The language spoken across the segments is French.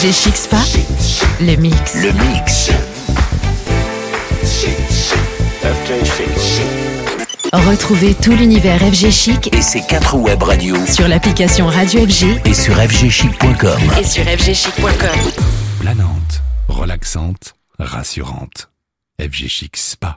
FG Chic Spa, le mix. Le mix. Retrouvez tout l'univers FG Chic Et ses quatre web radios sur l'application Radio FG et sur fgchic.com. et sur fgchic.com. Planante, relaxante, rassurante. FG Chic Spa.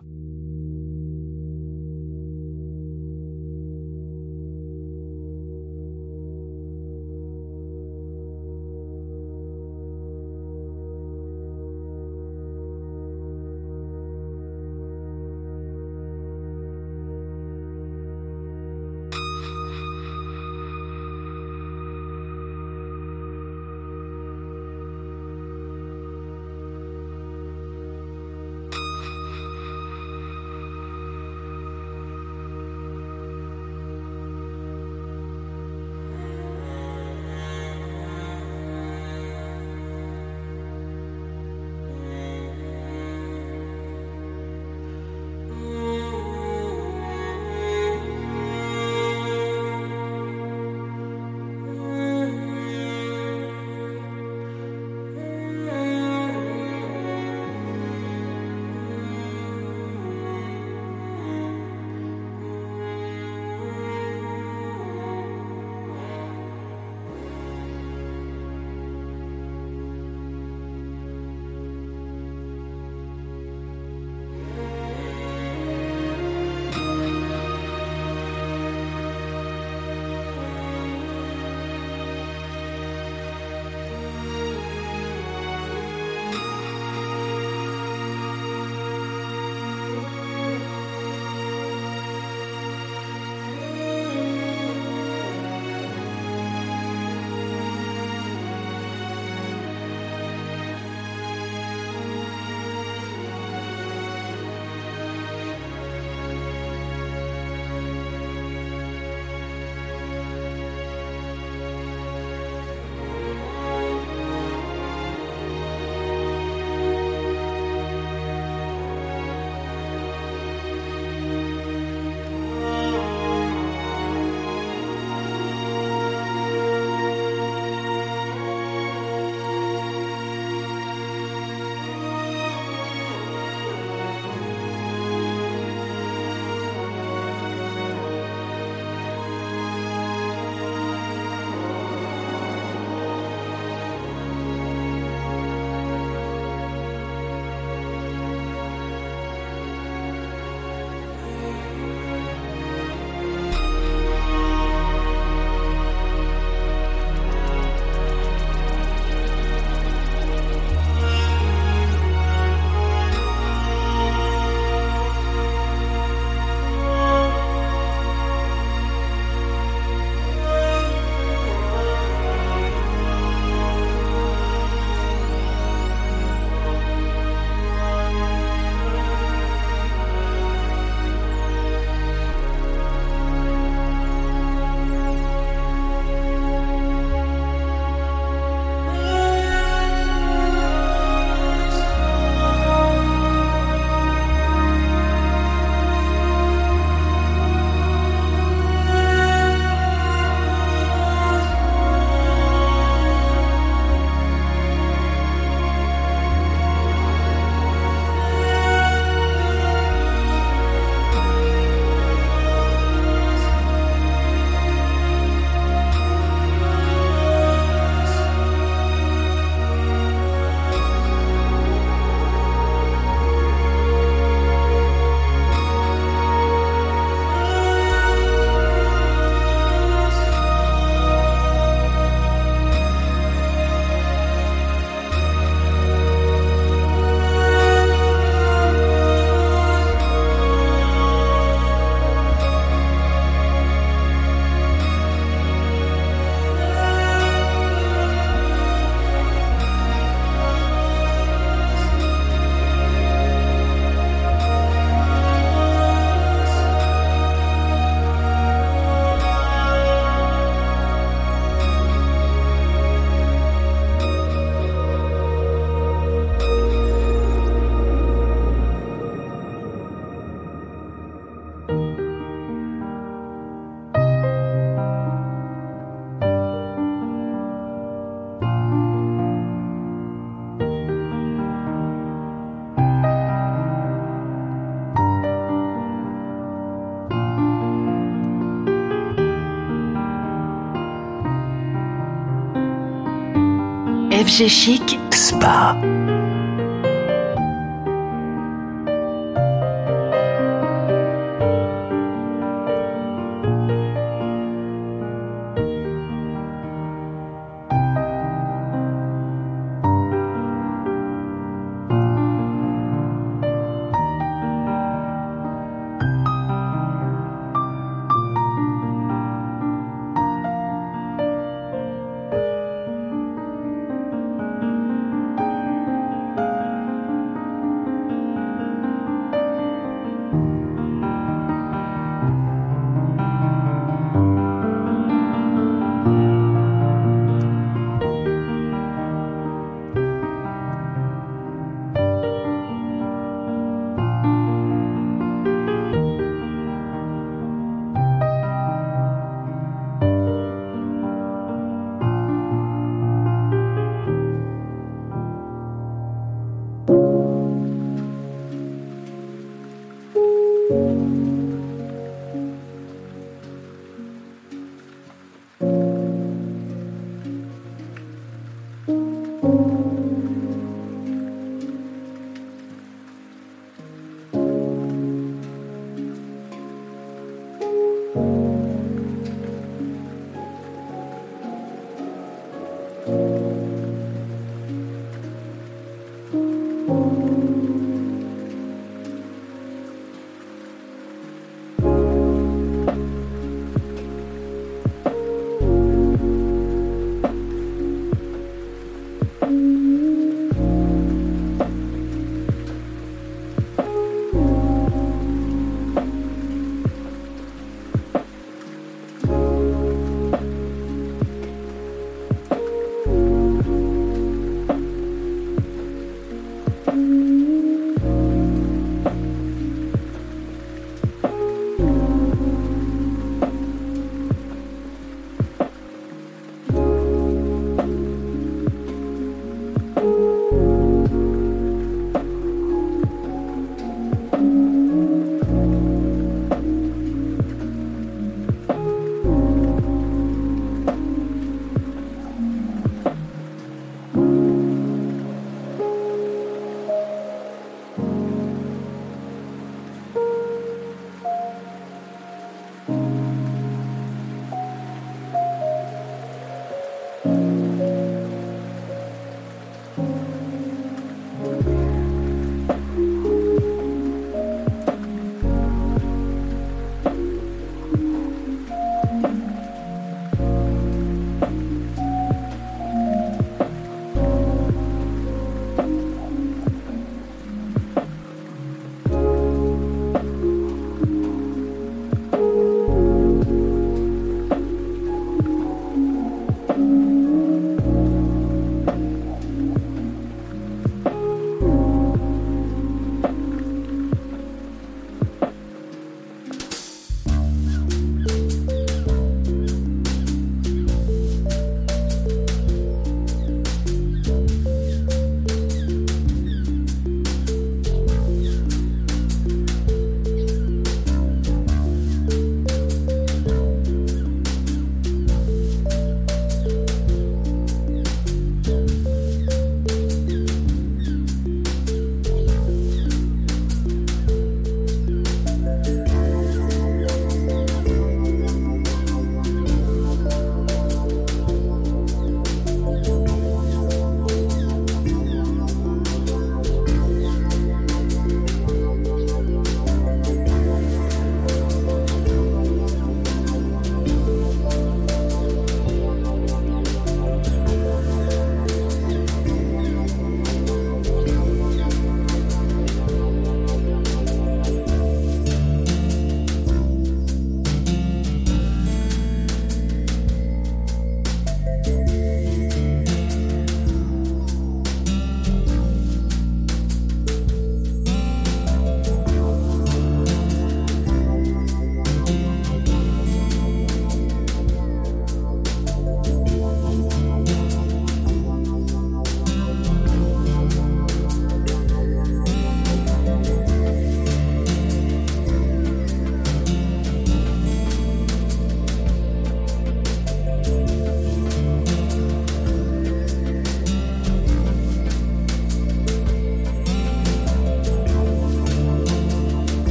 FG Chic, Spa.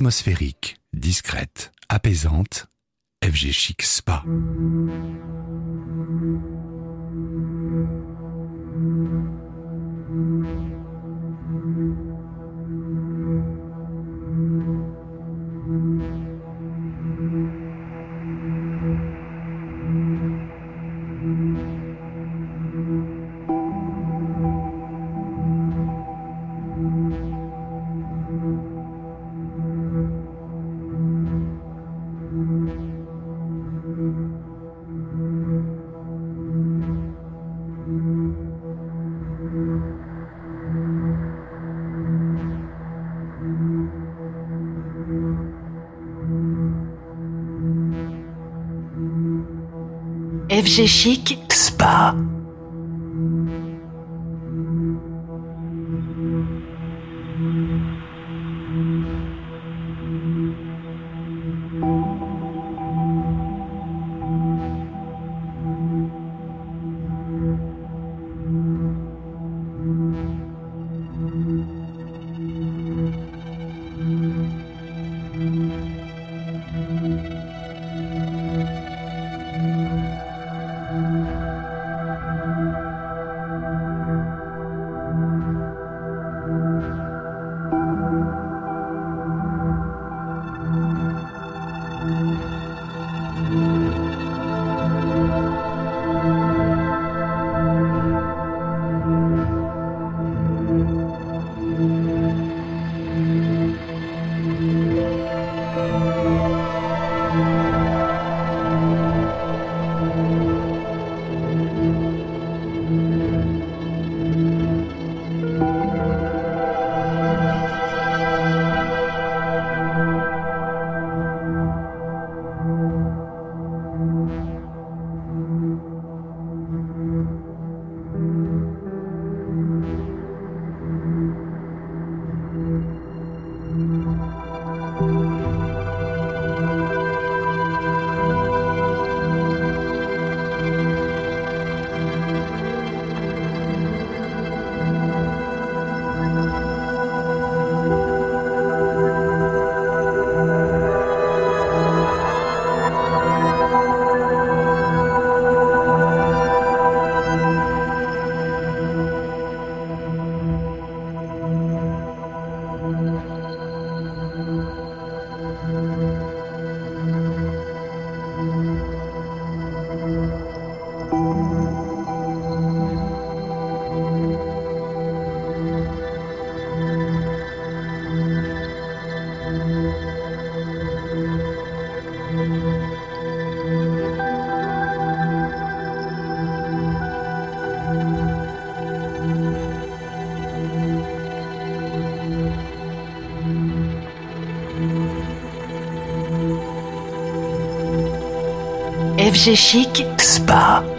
Atmosphérique, discrète, apaisante, FG Chic Spa. FG Chic Spa. FG Chic Spa.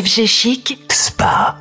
FG Chic, Spa.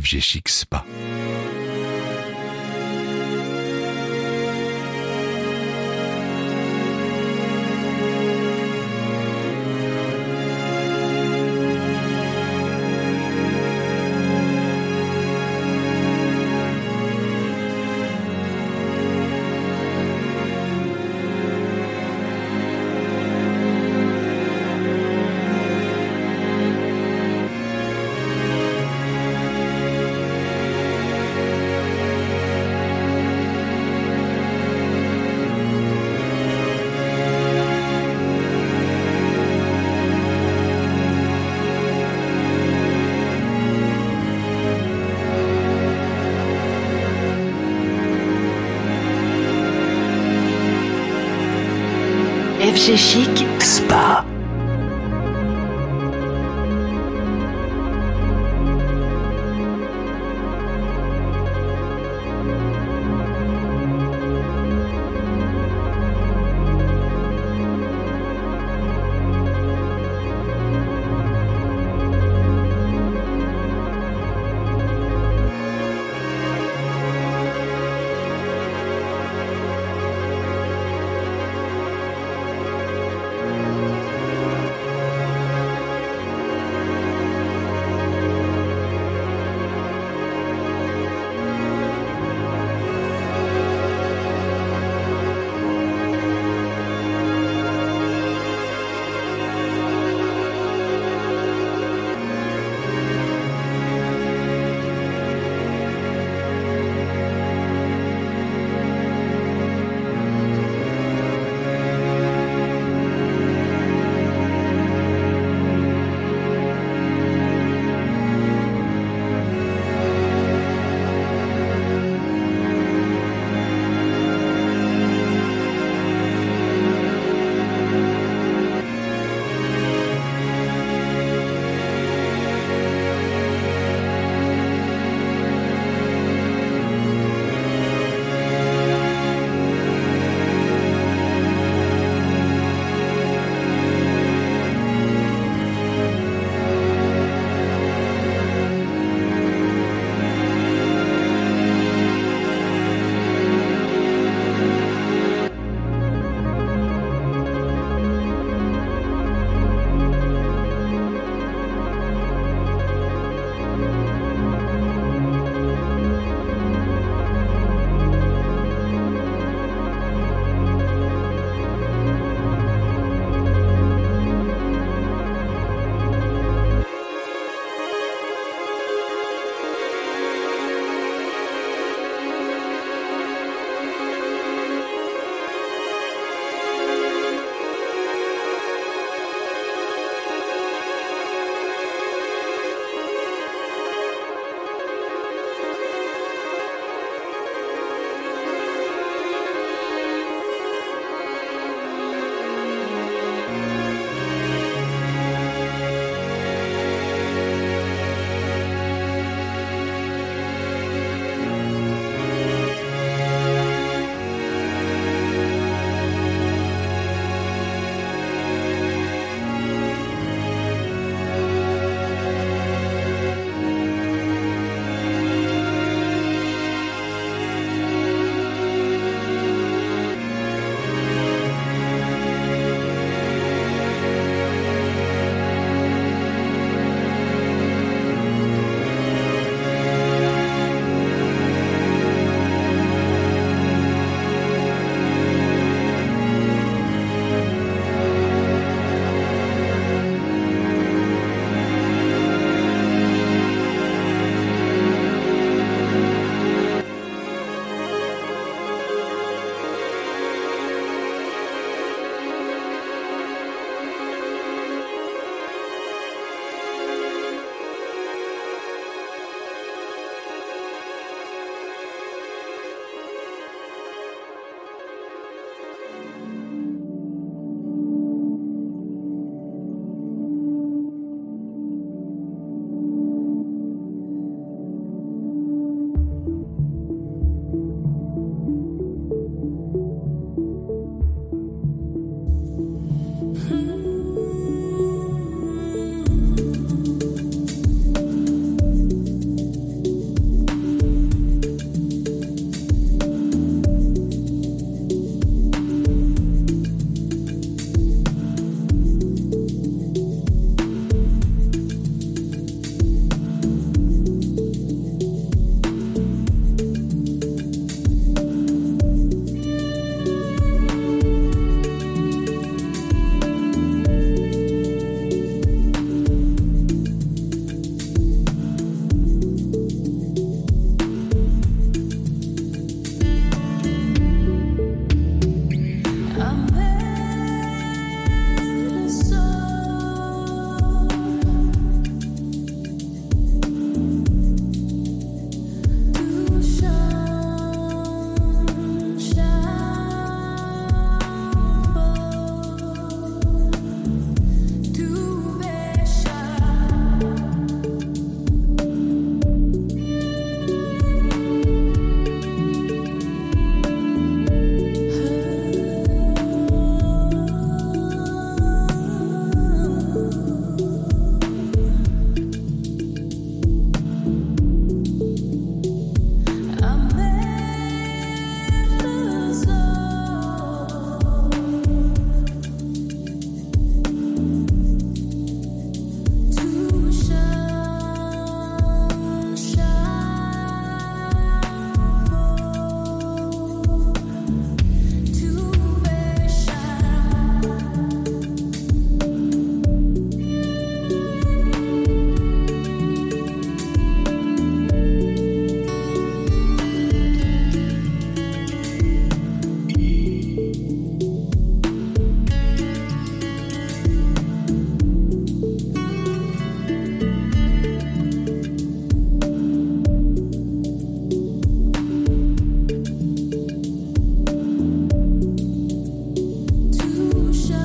FG Chic Spa. FG Chic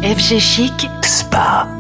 FG Chic. Spa.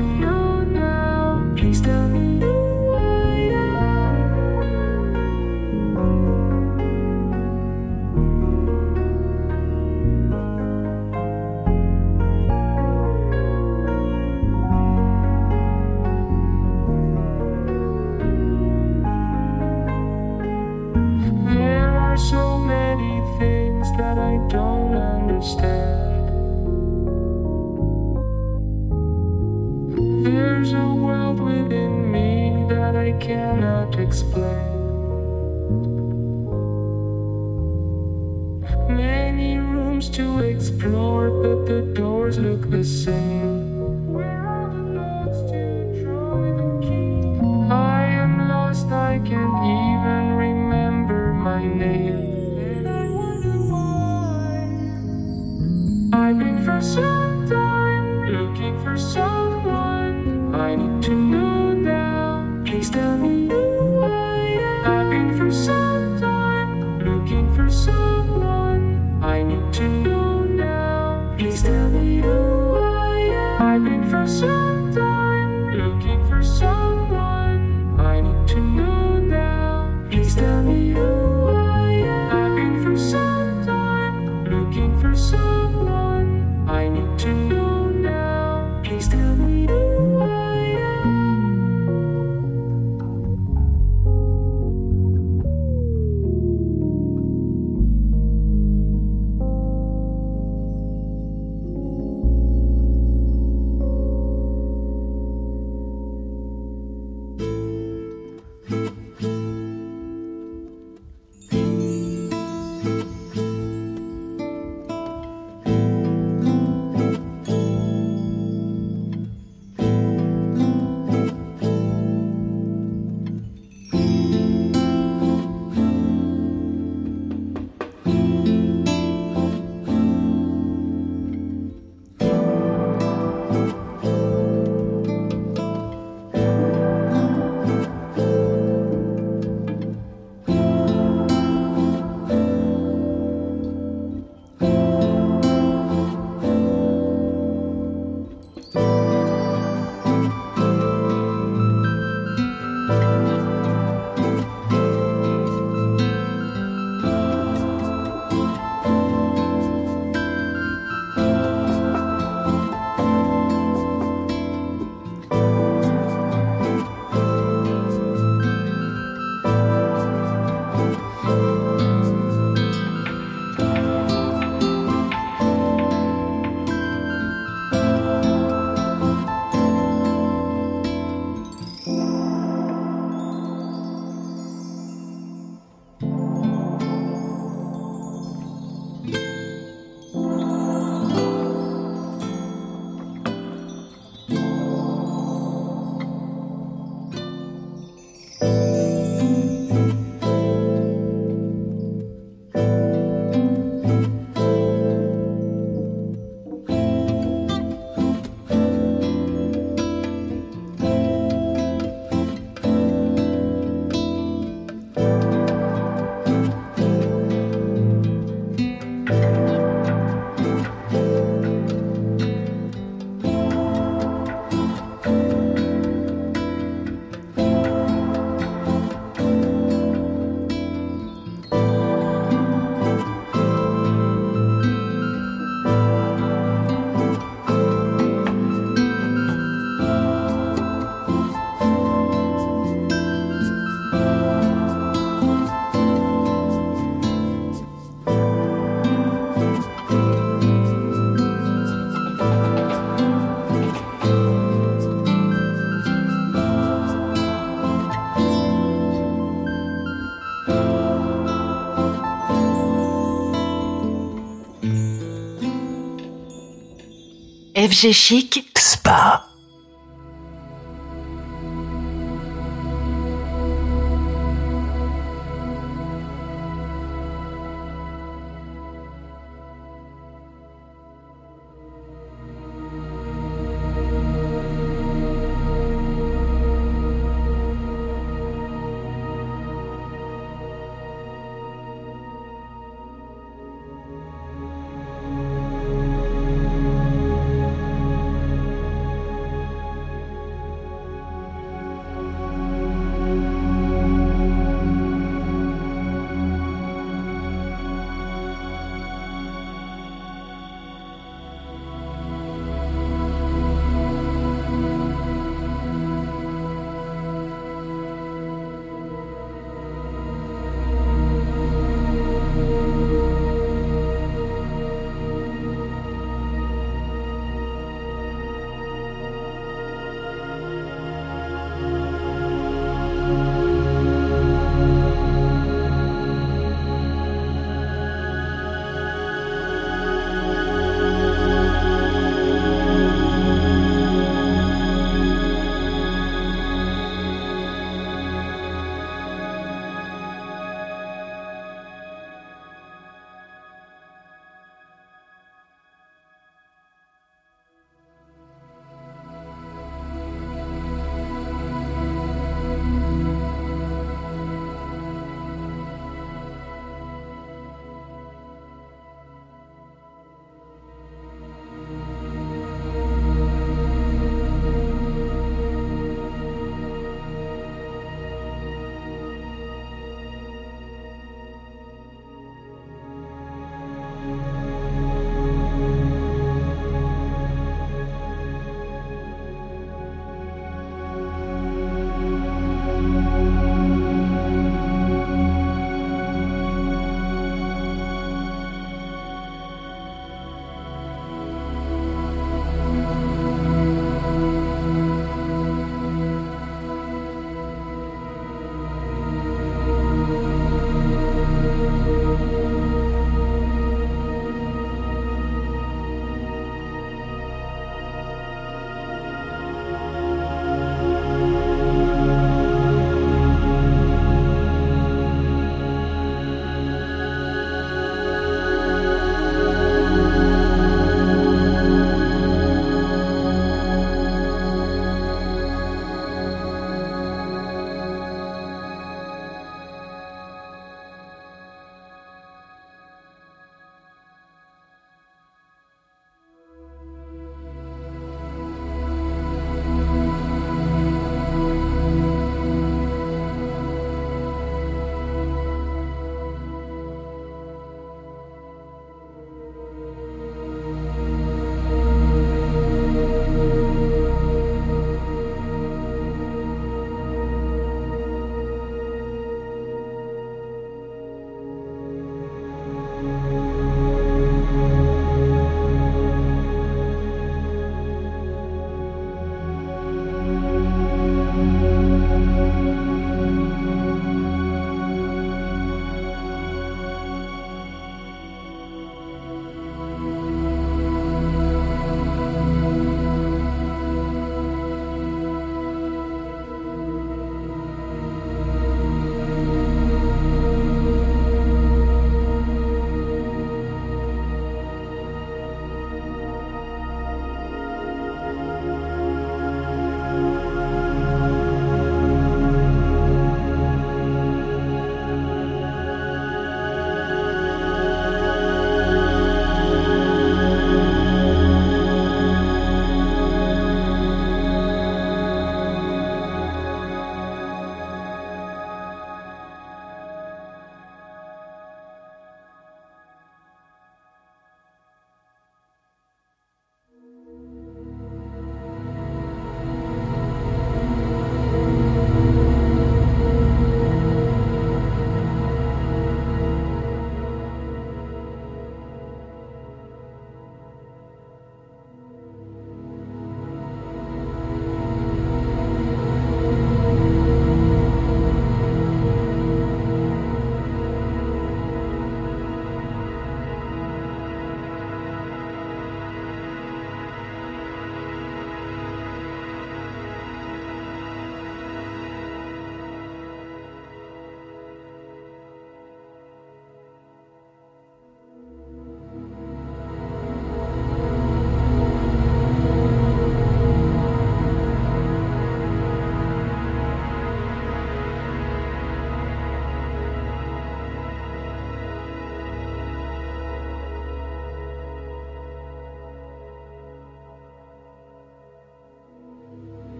No, no, please tell me. FG Chic.